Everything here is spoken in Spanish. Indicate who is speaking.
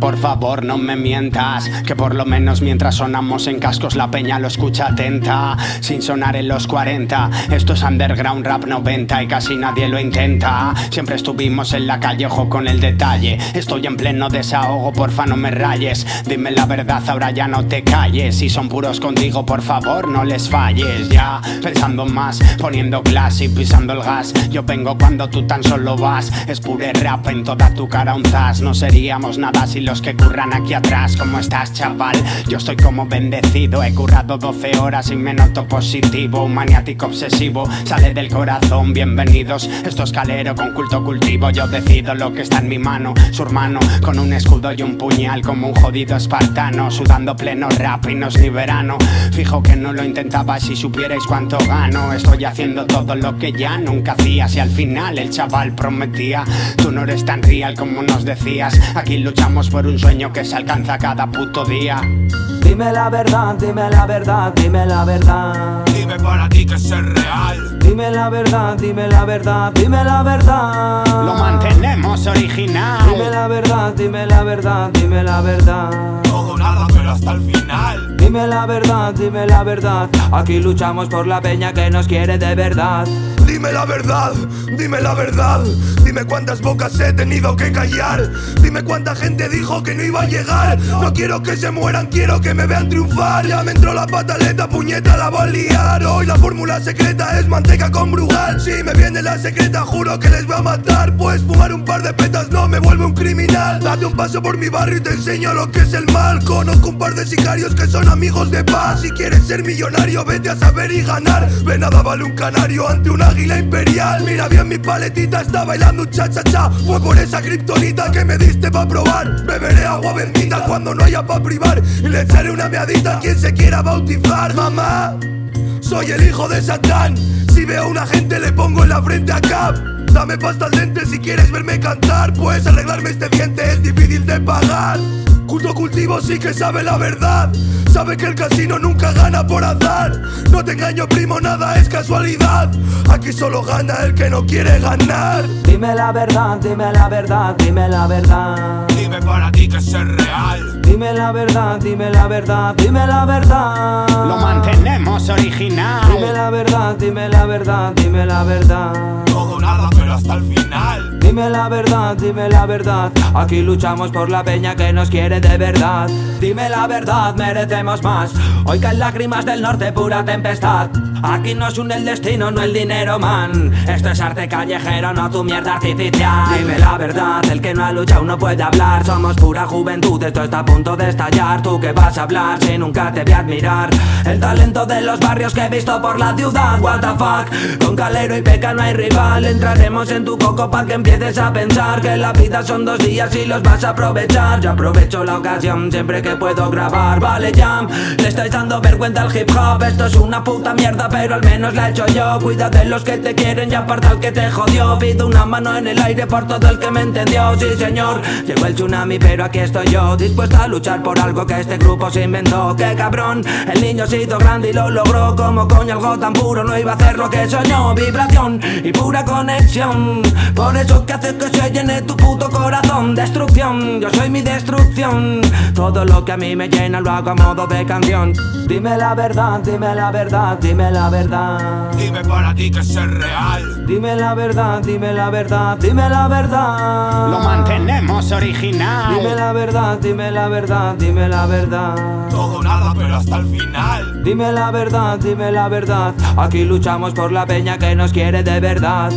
Speaker 1: por favor no me mientas. Que por lo menos mientras sonamos en cascos la peña lo escucha atenta. Sin sonar en los 40, esto es underground rap 90 y casi nadie lo intenta. Siempre estuvimos en la calle, ojo con el detalle. Estoy en pleno desahogo, porfa no me rayes. Dime la verdad, ahora ya no te calles. Si son puros contigo, por favor no les falles. Ya pensando más, poniendo clase y pisando el gas. Yo vengo cuando tú tan solo vas. Es pure rap en toda tu cara un zas. No seríamos nada si que curran aquí atrás. ¿Cómo estás, chaval? Yo estoy como bendecido. He currado 12 horas y me noto positivo. Un maniático obsesivo sale del corazón. Bienvenidos. Esto es calero con culto cultivo. Yo decido lo que está en mi mano. Su hermano con un escudo y un puñal como un jodido espartano. Sudando pleno rap y no es ni verano. Fijo que no lo intentaba si supierais cuánto gano. Estoy haciendo todo lo que ya nunca hacías y al final el chaval prometía. Tú no eres tan real como nos decías. Aquí luchamos por un sueño que se alcanza cada puto día.
Speaker 2: Dime la verdad, dime la verdad, dime la verdad.
Speaker 3: Dime para ti que es real.
Speaker 2: Dime la verdad, dime la verdad, dime la verdad.
Speaker 1: Lo mantenemos original.
Speaker 2: Dime la verdad, dime la verdad, dime la verdad.
Speaker 3: Todo nada, pero hasta el final.
Speaker 2: Dime la verdad, dime la verdad. Aquí luchamos por la peña que nos quiere de verdad.
Speaker 3: Dime la verdad, dime la verdad. Dime cuántas bocas he tenido que callar. Dime cuánta gente dijo que no iba a llegar. No quiero que se mueran, quiero que me vean triunfar. Ya me entró la pataleta, puñeta, la voy a liar. Hoy la fórmula secreta es manteca con brugal. Si me viene la secreta, juro que les voy a matar. Pues fumar un par de petas no me vuelve un criminal. Date un paso por mi barrio y te enseño lo que es el mal. Conozco un par de sicarios que son amigos de paz. Si quieres ser millonario, vete a saber y ganar. Ve nada vale un canario ante un águila imperial. Mira bien mi paletita, está bailando un cha cha cha. Fue por esa kriptonita que me diste pa' probar. Beberé agua bendita cuando no haya pa' privar. Y le echaré una meadita a quien se quiera bautizar. Mamá, soy el hijo de Satán. Si veo a una gente le pongo en la frente a Cap. Dame pasta al dente si quieres verme cantar. Pues arreglarme este diente es difícil de pagar. Cultivo sí que sabe la verdad. Sabe que el casino nunca gana por azar. No te engaño, primo, nada es casualidad. Aquí solo gana el que no quiere ganar.
Speaker 2: Dime la verdad, dime la verdad, dime la verdad.
Speaker 3: Dime para ti que es real.
Speaker 2: Dime la verdad, dime la verdad, dime la verdad.
Speaker 1: Lo mantenemos original.
Speaker 2: Dime la verdad, dime la verdad, dime la verdad.
Speaker 3: Todo nada, pero hasta el final.
Speaker 2: Dime la verdad, dime la verdad. Aquí luchamos por la peña que nos quiere de verdad. Dime la verdad, merecemos más. Hoy caen lágrimas del norte, pura tempestad. Aquí nos une el destino, no el dinero, man. Esto es arte callejero, no tu mierda artificial. Dime la verdad, el que no ha luchado no puede hablar. Somos pura juventud, esto está a punto de estallar. Tú que vas a hablar si nunca te voy a admirar. El talento de los barrios que he visto por la ciudad, fuck. Con calero y peca no hay rival. Entraremos en tu coco pa' que empieces a pensar que la vida son dos días y los vas a aprovechar. Yo aprovecho la ocasión siempre que puedo grabar. Vale, jam, le estáis dando vergüenza al hip hop. Esto es una puta mierda, pero al menos la he hecho yo. Cuida de los que te quieren y aparta al que te jodió. Pido una mano en el aire por todo el que me entendió. Sí, señor, llegó el tsunami, pero aquí estoy yo. Dispuesta a luchar por algo que este grupo se inventó. Qué cabrón, el niño se hizo grande y lo logró. Como coño algo tan puro no iba a hacer lo que soñó. Vibración y pura conexión. Por eso que hace que se llene tu puto corazón. Destrucción, yo soy mi destrucción. Todo lo que a mí me llena lo hago a modo de canción. Dime la verdad, dime la verdad, dime la verdad.
Speaker 3: Dime para ti que es real.
Speaker 2: Dime la verdad, dime la verdad, dime la verdad.
Speaker 1: Lo mantenemos original.
Speaker 2: Dime la verdad, dime la verdad, dime la verdad.
Speaker 3: Todo nada, pero hasta el final.
Speaker 2: Dime la verdad, dime la verdad. Aquí luchamos por la peña que nos quiere de verdad.